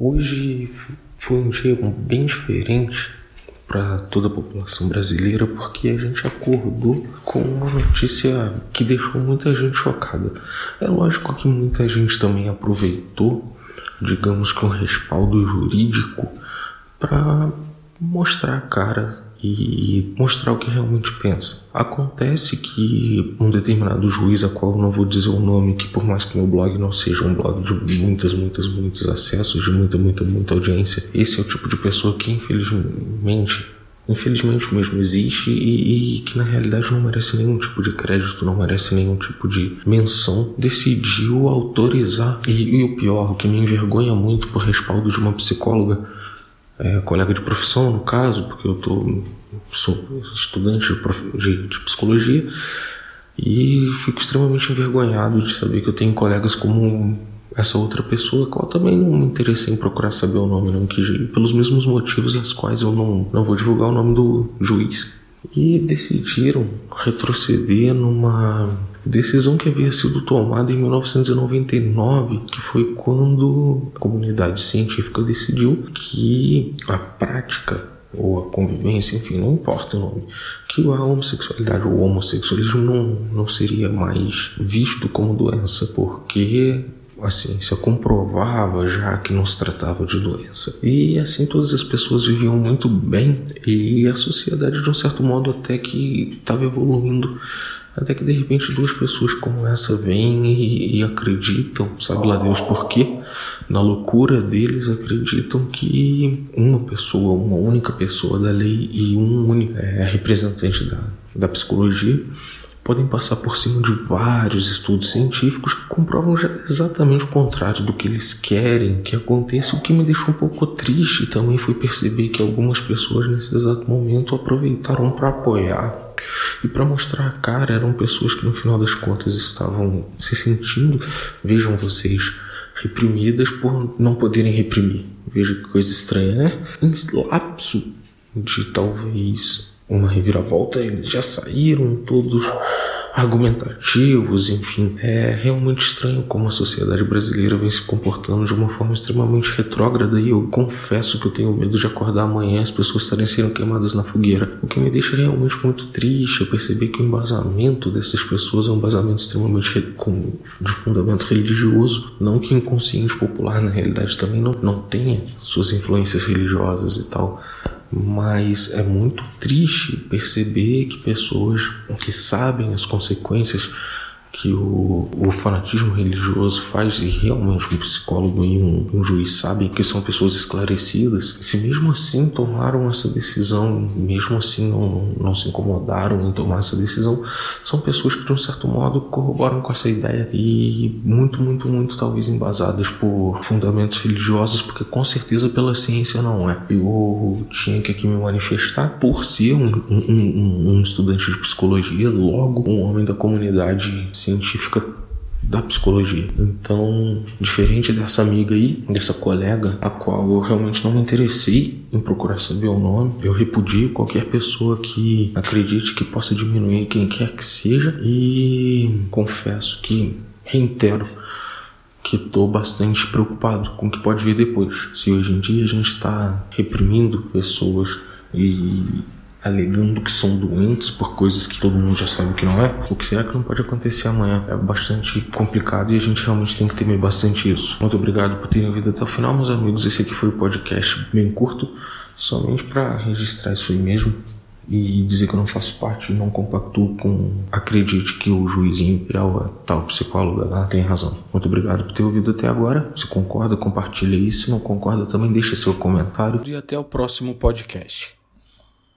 Hoje foi um dia bem diferente para toda a população brasileira porque a gente acordou com uma notícia que deixou muita gente chocada. É lógico que muita gente também aproveitou, digamos que um respaldo jurídico para mostrar a cara e mostrar o que realmente pensa. Acontece que um determinado juiz, a qual eu não vou dizer o nome, que por mais que meu blog não seja um blog de muitas, muitas, muitos acessos, de muita, muita, muita audiência, esse é o tipo de pessoa que infelizmente infelizmente mesmo existe e, e, que na realidade não merece nenhum tipo de crédito, não merece nenhum tipo de menção, decidiu autorizar. E, e o pior, o que me envergonha muito por respaldo de uma psicóloga, é, colega de profissão no caso, porque eu tô, sou estudante de, de, psicologia e fico extremamente envergonhado de saber que eu tenho colegas como essa outra pessoa, qual também não me interessei em procurar saber o nome, não ir, pelos mesmos motivos as quais eu não, não vou divulgar o nome do juiz. E decidiram retroceder numa decisão que havia sido tomada em 1999, que foi quando a comunidade científica decidiu que a prática ou a convivência, enfim, não importa o nome, que a homossexualidade ou o homossexualismo não, não seria mais visto como doença, porque a ciência comprovava já que não se tratava de doença. E assim todas as pessoas viviam muito bem e a sociedade de um certo modo até que estava evoluindo até que de repente duas pessoas como essa vêm e, e, acreditam, sabe lá Deus por quê? Na loucura deles acreditam que uma pessoa, uma única pessoa da lei e um único é, representante da, da psicologia podem passar por cima de vários estudos científicos que comprovam exatamente o contrário do que eles querem que aconteça. O que me deixou um pouco triste também foi perceber que algumas pessoas nesse exato momento aproveitaram para apoiar e para mostrar a cara. Eram pessoas que no final das contas estavam se sentindo, vejam vocês, reprimidas por não poderem reprimir. Veja que coisa estranha, né? Em lapso de talvez uma reviravolta, eles já saíram todos argumentativos, enfim. É realmente estranho como a sociedade brasileira vem se comportando de uma forma extremamente retrógrada e eu confesso que eu tenho medo de acordar amanhã e as pessoas estarem sendo queimadas na fogueira. O que me deixa realmente muito triste é perceber que o embasamento dessas pessoas é um embasamento extremamente de fundamento religioso, não que inconsciente popular na realidade também não, não tenha suas influências religiosas e tal mas é muito triste perceber que pessoas que sabem as consequências que o, o, fanatismo religioso faz, e realmente um psicólogo e um, um, juiz sabem que são pessoas esclarecidas, se mesmo assim tomaram essa decisão, mesmo assim não, não se incomodaram em tomar essa decisão, são pessoas que de um certo modo corroboram com essa ideia e muito, muito, muito talvez embasadas por fundamentos religiosos, porque com certeza pela ciência não é. Eu tinha que aqui me manifestar por ser um, um, um estudante de psicologia, logo um homem da comunidade científica da psicologia. Então, diferente dessa amiga aí, dessa colega, a qual eu realmente não me interessei em procurar saber o nome, eu repudio qualquer pessoa que acredite que possa diminuir quem quer que seja e confesso que reitero que estou bastante preocupado com o que pode vir depois. Se hoje em dia a gente está reprimindo pessoas e alegando que são doentes por coisas que todo mundo já sabe que não é, o que será que não pode acontecer amanhã? É bastante complicado e a gente realmente tem que temer bastante isso. Muito obrigado por terem ouvido até o final, meus amigos. Esse aqui foi o podcast bem curto, somente para registrar isso aí mesmo e dizer que eu não faço parte, não compactuo com acredite que o juizinho imperial, tal psicóloga lá, tem razão. Muito obrigado por ter ouvido até agora. Se concorda, compartilha isso. Se não concorda, também deixa seu comentário. E até o próximo podcast.